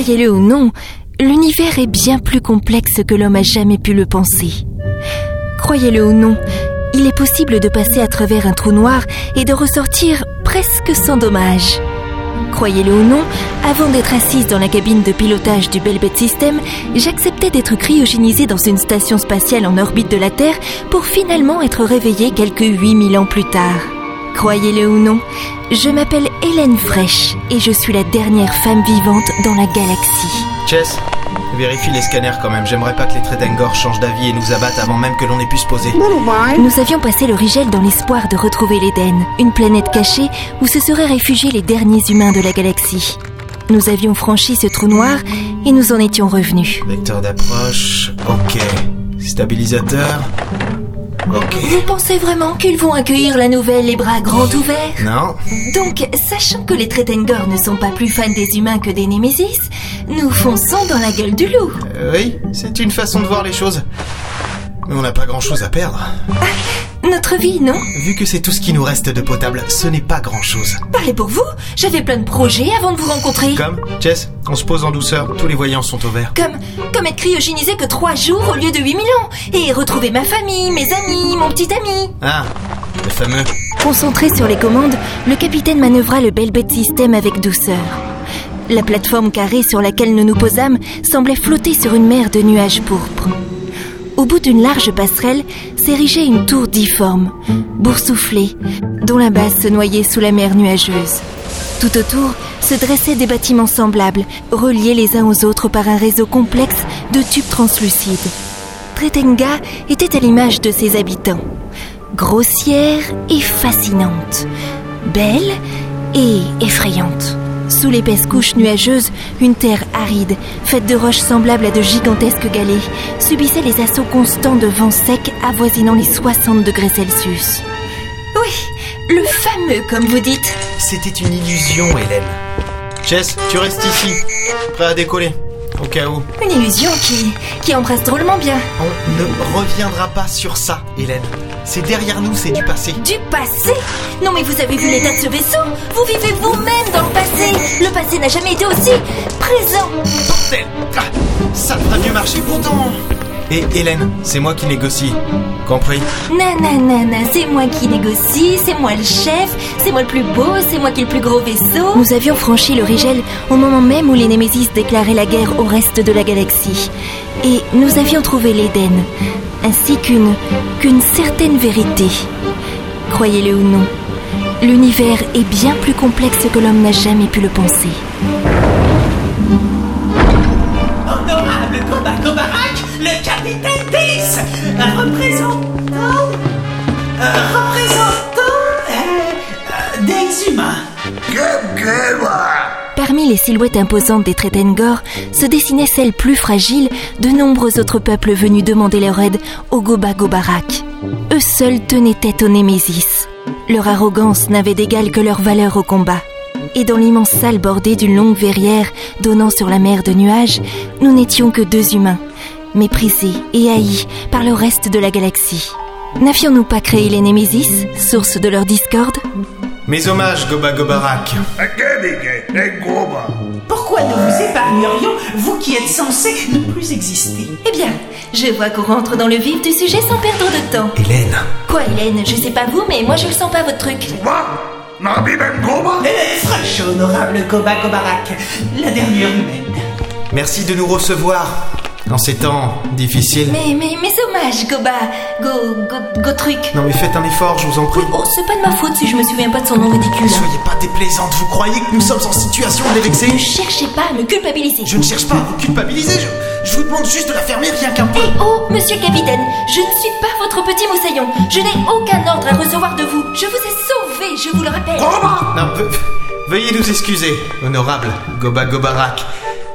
Croyez-le ou non, l'univers est bien plus complexe que l'homme a jamais pu le penser. Croyez-le ou non, il est possible de passer à travers un trou noir et de ressortir presque sans dommage. Croyez-le ou non, avant d'être assise dans la cabine de pilotage du Belbet System, j'acceptais d'être cryogénisée dans une station spatiale en orbite de la Terre pour finalement être réveillée quelques 8000 ans plus tard. Croyez-le ou non, je m'appelle Hélène Fraîche et je suis la dernière femme vivante dans la galaxie. Chess, vérifie les scanners quand même. J'aimerais pas que les Tredengor changent d'avis et nous abattent avant même que l'on ait pu se poser. Nous avions passé le Rigel dans l'espoir de retrouver l'Éden, une planète cachée où se seraient réfugiés les derniers humains de la galaxie. Nous avions franchi ce trou noir et nous en étions revenus. Vecteur d'approche, ok. Stabilisateur, Vous pensez vraiment qu'ils vont accueillir la nouvelle les bras grands ouverts Non, Donc, sachant que les Tretengor ne sont pas plus fans des humains que des Némésis, nous fonçons dans la gueule du loup. Euh, oui, c'est une façon de voir les choses. Mais on n'a pas grand chose à perdre. Notre vie, non Vu que c'est tout ce qui nous reste de potable, ce n'est pas grand chose. Parlez pour vous, j'avais plein de projets avant de vous rencontrer. Comme, Chess, on se pose en douceur, tous les voyants sont au vert. Comme, comme être cryogénisé que trois jours au lieu de 8000 ans. Et retrouver ma famille, mes amis, mon petit ami. Ah, le fameux. Concentré sur les commandes, le capitaine manœuvra le Belbet System avec douceur. La plateforme carrée sur laquelle nous nous posâmes semblait flotter sur une mer de nuages pourpres. Au bout d'une large passerelle s'érigeait une tour difforme, boursouflée, dont la base se noyait sous la mer nuageuse. Tout autour se dressaient des bâtiments semblables, reliés les uns aux autres par un réseau complexe de tubes translucides. Tretenga était à l'image de ses habitants. Grossière et fascinante. Belle et effrayante. Sous l'épaisse couche nuageuse, une terre aride, faite de roches semblables à de gigantesques galets, subissait les assauts constants de vents secs avoisinant les 60 degrés Celsius. Oui, le fameux, comme vous dites. C'était une illusion, Hélène. Chess, tu restes ici, prêt à décoller, au cas où. Une illusion qui, qui embrasse drôlement bien. On ne reviendra pas sur ça, Hélène. C'est derrière nous, c'est du passé. Du passé Non mais vous avez vu l'état de ce vaisseau Vous vivez vous-même dans le passé Le passé n'a jamais été aussi présent Bordel Ah, Ça devrait mieux marcher pourtant Et Hélène, c'est moi qui négocie. Compris? Nanana, c'est moi qui négocie, c'est moi le chef, c'est moi le plus beau, c'est moi qui ai le plus gros vaisseau. Nous avions franchi le Rigel au moment même où les Némésis déclaraient la guerre au reste de la galaxie. Et nous avions trouvé l'Éden, ainsi qu'une qu'une certaine vérité. Croyez-le ou non, l'univers est bien plus complexe que l'homme n'a jamais pu le penser. Honorable Koba Kobarak, le capitaine Peace, un représentant, un représentant euh, euh, des humains. Parmi les silhouettes imposantes des Tretengor se dessinaient celles plus fragiles de nombreux autres peuples venus demander leur aide au Goba Gobarak. Eux seuls tenaient tête aux Némésis. Leur arrogance n'avait d'égal que leur valeur au combat. Et dans l'immense salle bordée d'une longue verrière donnant sur la mer de nuages, nous n'étions que deux humains, méprisés et haïs par le reste de la galaxie. N'avions-nous pas créé les Némésis, source de leur discorde? Mes hommages, Goba Gobarak. Pourquoi ne vous épargnerions, vous qui êtes censés ne plus exister? Eh bien, je vois qu'on rentre dans le vif du sujet sans perdre de temps. Hélène, Quoi, Hélène? Je sais pas vous, mais moi je le sens pas votre truc. Eh, Fraîche, honorable Koba Kobarak, la dernière humaine. merci de nous recevoir en ces temps difficiles. Mais, mais, mes hommages, Goba, Go, Go, Go truc. Non mais faites un effort, je vous en prie. Oh, c'est pas de ma faute si je me souviens pas de son nom ridicule. Soyez pas déplaisante, vous croyez que nous sommes en situation de les vexer? Ne cherchez pas à me culpabiliser. Je ne cherche pas à vous culpabiliser, je, je vous demande juste de la fermer rien qu'un peu. Eh oh, monsieur capitaine, je ne suis pas votre petit moussaillon. Je n'ai aucun ordre à recevoir de vous. Je vous ai sauvé, je vous le rappelle. Non, ve- veuillez nous excuser, honorable Goba Gobarak.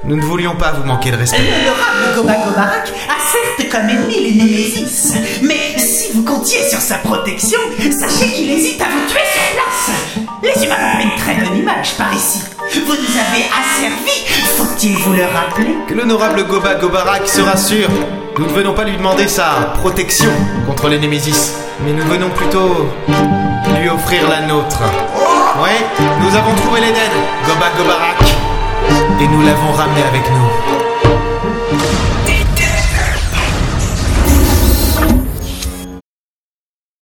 Nous ne voulions pas vous manquer de respect. L'honorable Koba Kobarak a certes comme ennemi les Némésis, mais si vous comptiez sur sa protection, sachez qu'il hésite à vous tuer sur place. Les humains pas une très bonne image par ici. Vous nous avez asservis, faut-il vous le rappeler? Que l'honorable Goba Gobarak se rassure. Nous ne venons pas lui demander sa protection contre les Némésis, mais nous venons plutôt lui offrir la nôtre. Ouais, nous avons trouvé l'Éden, Goba Gobarak. Et nous l'avons ramené avec nous.